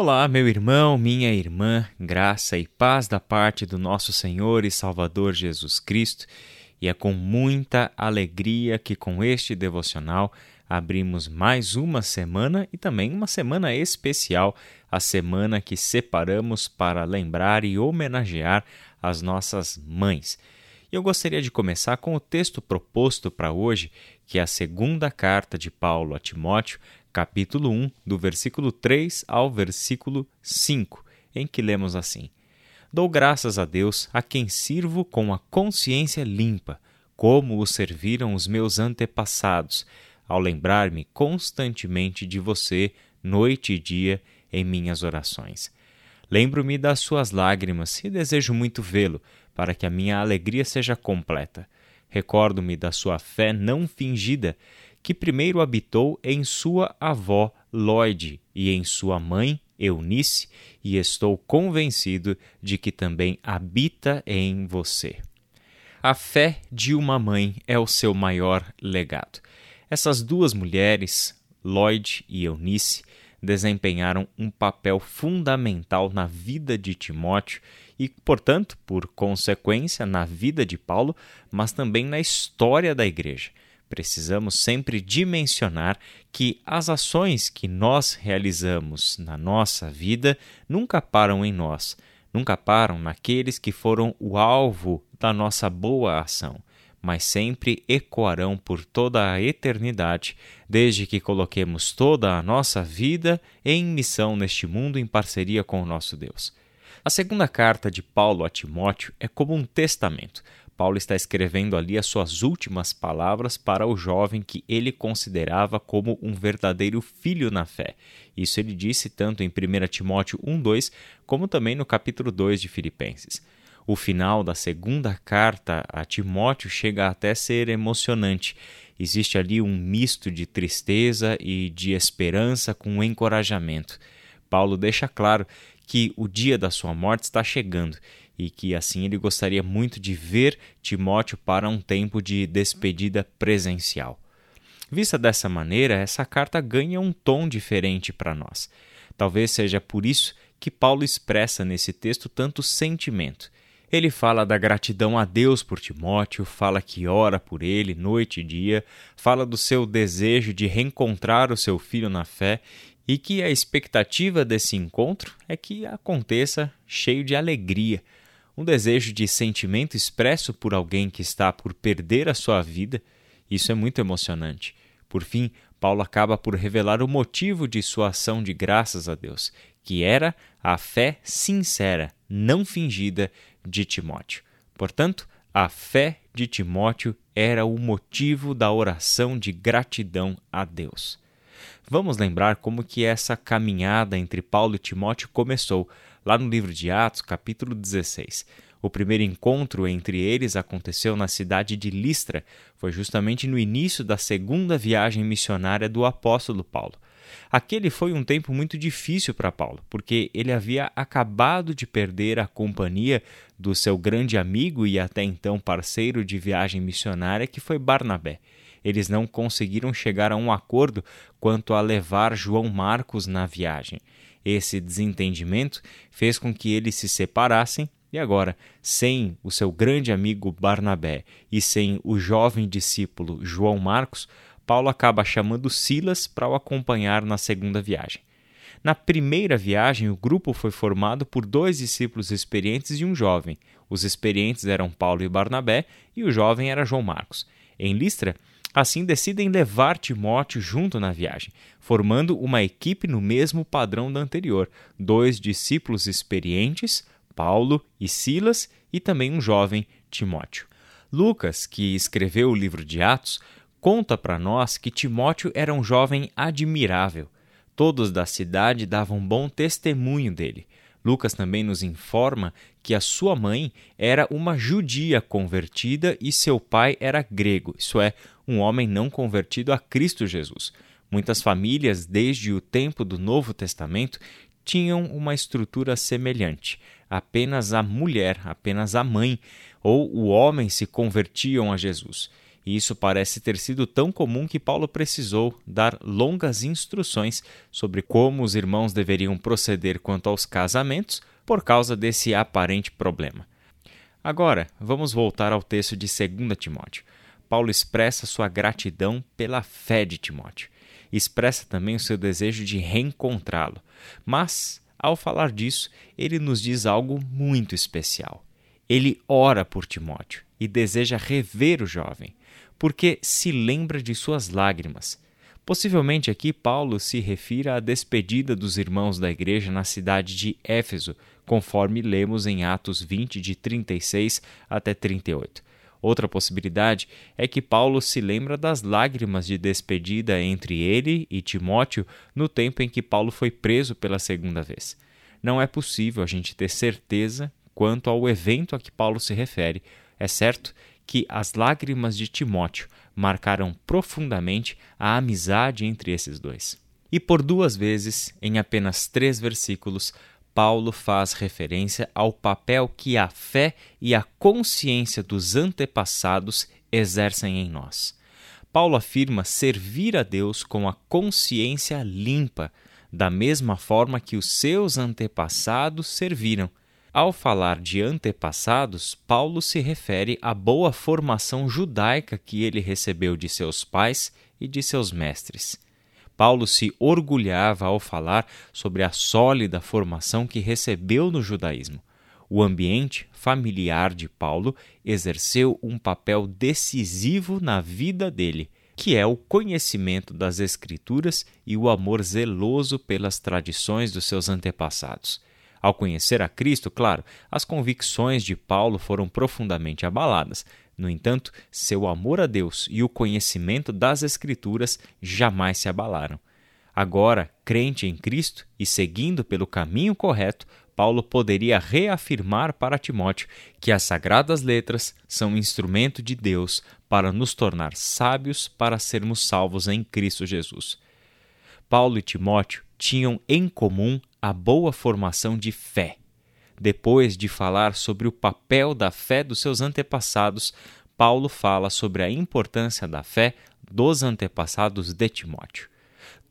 Olá, meu irmão, minha irmã, graça e paz da parte do nosso Senhor e Salvador Jesus Cristo, e é com muita alegria que com este devocional abrimos mais uma semana e também uma semana especial, a semana que separamos para lembrar e homenagear as nossas mães. E eu gostaria de começar com o texto proposto para hoje, que é a segunda carta de Paulo a Timóteo, capítulo 1, do versículo 3 ao versículo 5, em que lemos assim: Dou graças a Deus a quem sirvo com a consciência limpa, como o serviram os meus antepassados, ao lembrar-me constantemente de você, noite e dia, em minhas orações. Lembro-me das suas lágrimas e desejo muito vê-lo, para que a minha alegria seja completa. Recordo-me da sua fé não fingida que primeiro habitou em sua avó Lloyd e em sua mãe Eunice, e estou convencido de que também habita em você. A fé de uma mãe é o seu maior legado. Essas duas mulheres, Lloyd e Eunice, desempenharam um papel fundamental na vida de Timóteo e, portanto, por consequência, na vida de Paulo, mas também na história da igreja. Precisamos sempre dimensionar que as ações que nós realizamos na nossa vida nunca param em nós, nunca param naqueles que foram o alvo da nossa boa ação, mas sempre ecoarão por toda a eternidade, desde que coloquemos toda a nossa vida em missão neste mundo em parceria com o nosso Deus. A segunda carta de Paulo a Timóteo é como um testamento. Paulo está escrevendo ali as suas últimas palavras para o jovem que ele considerava como um verdadeiro filho na fé. Isso ele disse tanto em 1 Timóteo 1:2 como também no capítulo 2 de Filipenses. O final da segunda carta a Timóteo chega até ser emocionante. Existe ali um misto de tristeza e de esperança com encorajamento. Paulo deixa claro que o dia da sua morte está chegando e que assim ele gostaria muito de ver Timóteo para um tempo de despedida presencial. Vista dessa maneira, essa carta ganha um tom diferente para nós. Talvez seja por isso que Paulo expressa nesse texto tanto sentimento. Ele fala da gratidão a Deus por Timóteo, fala que ora por ele noite e dia, fala do seu desejo de reencontrar o seu filho na fé e que a expectativa desse encontro é que aconteça cheio de alegria, um desejo de sentimento expresso por alguém que está por perder a sua vida, isso é muito emocionante. Por fim, Paulo acaba por revelar o motivo de sua ação de graças a Deus, que era a fé sincera, não fingida, de Timóteo. Portanto, a fé de Timóteo era o motivo da oração de gratidão a Deus. Vamos lembrar como que essa caminhada entre Paulo e Timóteo começou lá no livro de Atos, capítulo 16. O primeiro encontro entre eles aconteceu na cidade de Listra, foi justamente no início da segunda viagem missionária do apóstolo Paulo. Aquele foi um tempo muito difícil para Paulo, porque ele havia acabado de perder a companhia do seu grande amigo e até então parceiro de viagem missionária, que foi Barnabé. Eles não conseguiram chegar a um acordo quanto a levar João Marcos na viagem. Esse desentendimento fez com que eles se separassem e agora, sem o seu grande amigo Barnabé e sem o jovem discípulo João Marcos, Paulo acaba chamando Silas para o acompanhar na segunda viagem. Na primeira viagem, o grupo foi formado por dois discípulos experientes e um jovem. Os experientes eram Paulo e Barnabé e o jovem era João Marcos. Em Listra, Assim, decidem levar Timóteo junto na viagem, formando uma equipe no mesmo padrão da anterior: dois discípulos experientes, Paulo e Silas, e também um jovem, Timóteo. Lucas, que escreveu o livro de Atos, conta para nós que Timóteo era um jovem admirável. Todos da cidade davam bom testemunho dele. Lucas também nos informa que a sua mãe era uma judia convertida e seu pai era grego, isso é, um homem não convertido a Cristo Jesus. Muitas famílias, desde o tempo do Novo Testamento, tinham uma estrutura semelhante. Apenas a mulher, apenas a mãe ou o homem se convertiam a Jesus. E isso parece ter sido tão comum que Paulo precisou dar longas instruções sobre como os irmãos deveriam proceder quanto aos casamentos por causa desse aparente problema. Agora, vamos voltar ao texto de 2 Timóteo. Paulo expressa sua gratidão pela fé de Timóteo. Expressa também o seu desejo de reencontrá-lo. Mas, ao falar disso, ele nos diz algo muito especial. Ele ora por Timóteo e deseja rever o jovem, porque se lembra de suas lágrimas. Possivelmente aqui Paulo se refira à despedida dos irmãos da igreja na cidade de Éfeso, conforme lemos em Atos 20, de 36 até 38. Outra possibilidade é que Paulo se lembra das lágrimas de despedida entre ele e Timóteo no tempo em que Paulo foi preso pela segunda vez. Não é possível a gente ter certeza quanto ao evento a que Paulo se refere. É certo que as lágrimas de Timóteo marcaram profundamente a amizade entre esses dois. E por duas vezes, em apenas três versículos, Paulo faz referência ao papel que a fé e a consciência dos antepassados exercem em nós. Paulo afirma servir a Deus com a consciência limpa, da mesma forma que os seus antepassados serviram. Ao falar de antepassados, Paulo se refere à boa formação judaica que ele recebeu de seus pais e de seus mestres. Paulo se orgulhava ao falar sobre a sólida formação que recebeu no judaísmo. O ambiente familiar de Paulo exerceu um papel decisivo na vida dele, que é o conhecimento das Escrituras e o amor zeloso pelas tradições dos seus antepassados. Ao conhecer a Cristo, claro, as convicções de Paulo foram profundamente abaladas, no entanto, seu amor a Deus e o conhecimento das Escrituras jamais se abalaram. Agora, crente em Cristo e seguindo pelo caminho correto, Paulo poderia reafirmar para Timóteo que as sagradas letras são instrumento de Deus para nos tornar sábios para sermos salvos em Cristo Jesus. Paulo e Timóteo tinham em comum a boa formação de fé depois de falar sobre o papel da fé dos seus antepassados, Paulo fala sobre a importância da fé dos antepassados de Timóteo.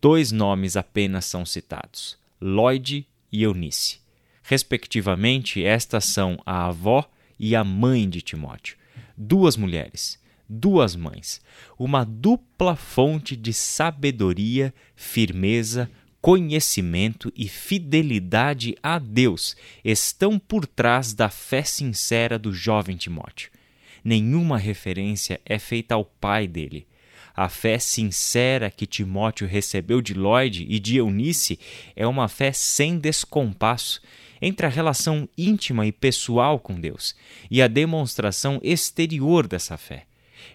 Dois nomes apenas são citados: Lloyd e Eunice. Respectivamente, estas são a avó e a mãe de Timóteo. Duas mulheres, duas mães, uma dupla fonte de sabedoria, firmeza, conhecimento e fidelidade a Deus estão por trás da fé sincera do jovem Timóteo. Nenhuma referência é feita ao pai dele. A fé sincera que Timóteo recebeu de Lloyd e de Eunice é uma fé sem descompasso entre a relação íntima e pessoal com Deus e a demonstração exterior dessa fé.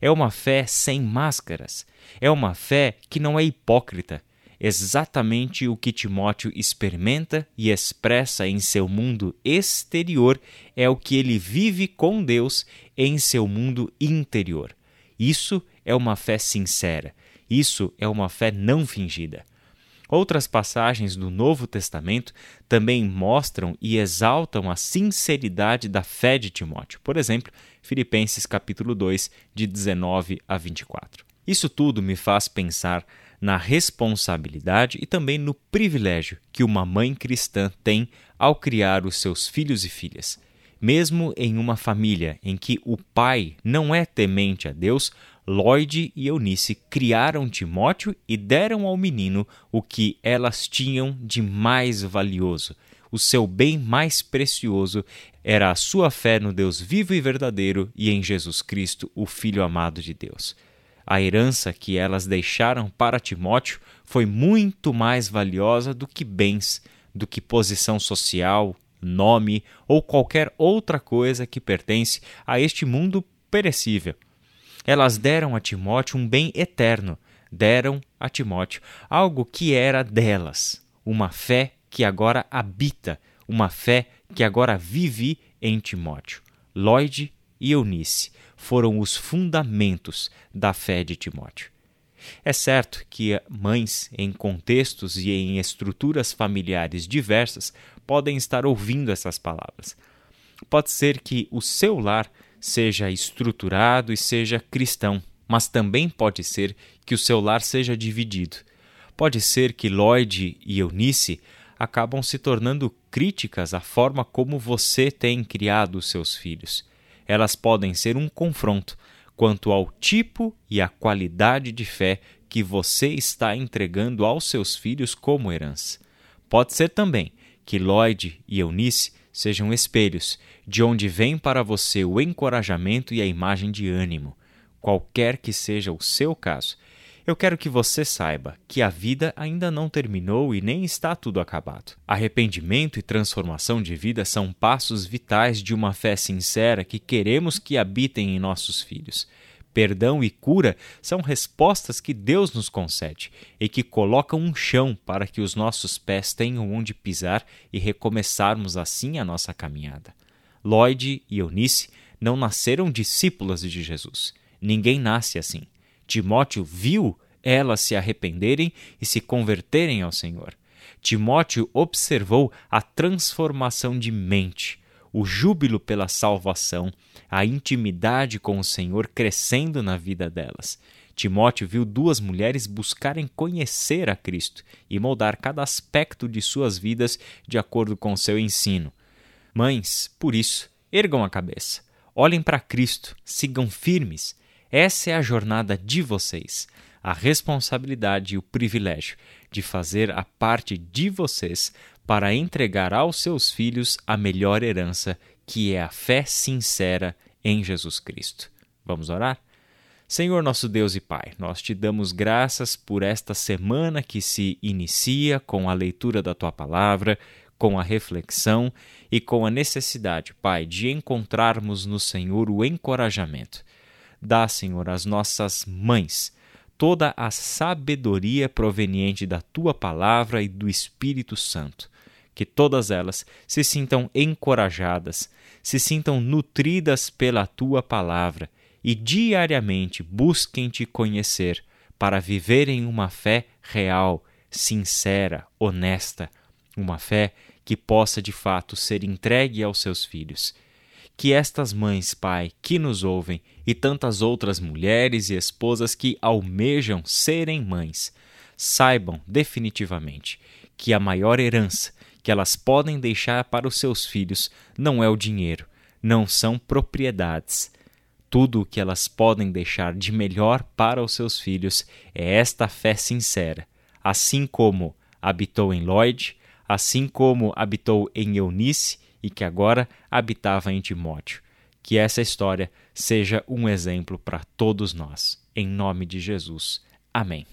É uma fé sem máscaras. É uma fé que não é hipócrita exatamente o que Timóteo experimenta e expressa em seu mundo exterior é o que ele vive com Deus em seu mundo interior. Isso é uma fé sincera, isso é uma fé não fingida. Outras passagens do Novo Testamento também mostram e exaltam a sinceridade da fé de Timóteo. Por exemplo, Filipenses capítulo 2, de 19 a 24. Isso tudo me faz pensar na responsabilidade e também no privilégio que uma mãe cristã tem ao criar os seus filhos e filhas. Mesmo em uma família em que o pai não é temente a Deus, Lloyd e Eunice criaram Timóteo e deram ao menino o que elas tinham de mais valioso. O seu bem mais precioso era a sua fé no Deus vivo e verdadeiro e em Jesus Cristo, o Filho amado de Deus. A herança que elas deixaram para Timóteo foi muito mais valiosa do que bens, do que posição social, nome ou qualquer outra coisa que pertence a este mundo perecível. Elas deram a Timóteo um bem eterno, deram a Timóteo algo que era delas, uma fé que agora habita, uma fé que agora vive em Timóteo. Lloyd e Eunice foram os fundamentos da fé de Timóteo. É certo que mães, em contextos e em estruturas familiares diversas, podem estar ouvindo essas palavras. Pode ser que o seu lar seja estruturado e seja cristão, mas também pode ser que o seu lar seja dividido. Pode ser que Lloyd e Eunice acabam se tornando críticas à forma como você tem criado os seus filhos. Elas podem ser um confronto quanto ao tipo e à qualidade de fé que você está entregando aos seus filhos como herança. Pode ser também que Lloyd e Eunice sejam espelhos, de onde vem para você o encorajamento e a imagem de ânimo. Qualquer que seja o seu caso, eu quero que você saiba que a vida ainda não terminou e nem está tudo acabado. Arrependimento e transformação de vida são passos vitais de uma fé sincera que queremos que habitem em nossos filhos. Perdão e cura são respostas que Deus nos concede e que colocam um chão para que os nossos pés tenham onde pisar e recomeçarmos assim a nossa caminhada. Lloyd e Eunice não nasceram discípulas de Jesus. Ninguém nasce assim. Timóteo viu elas se arrependerem e se converterem ao Senhor. Timóteo observou a transformação de mente, o júbilo pela salvação, a intimidade com o Senhor crescendo na vida delas. Timóteo viu duas mulheres buscarem conhecer a Cristo e moldar cada aspecto de suas vidas de acordo com seu ensino. Mães, por isso, ergam a cabeça, olhem para Cristo, sigam firmes, essa é a jornada de vocês, a responsabilidade e o privilégio de fazer a parte de vocês para entregar aos seus filhos a melhor herança, que é a fé sincera em Jesus Cristo. Vamos orar? Senhor nosso Deus e Pai, nós te damos graças por esta semana que se inicia com a leitura da tua palavra, com a reflexão e com a necessidade, Pai, de encontrarmos no Senhor o encorajamento Dá, Senhor, às nossas mães toda a sabedoria proveniente da tua palavra e do Espírito Santo. Que todas elas se sintam encorajadas, se sintam nutridas pela tua palavra e diariamente busquem te conhecer para viverem uma fé real, sincera, honesta, uma fé que possa de fato ser entregue aos seus filhos que estas mães, Pai, que nos ouvem, e tantas outras mulheres e esposas que almejam serem mães, saibam definitivamente que a maior herança que elas podem deixar para os seus filhos não é o dinheiro, não são propriedades. Tudo o que elas podem deixar de melhor para os seus filhos é esta fé sincera, assim como habitou em Lloyd, assim como habitou em Eunice e que agora habitava em Timóteo. Que essa história seja um exemplo para todos nós. Em nome de Jesus. Amém.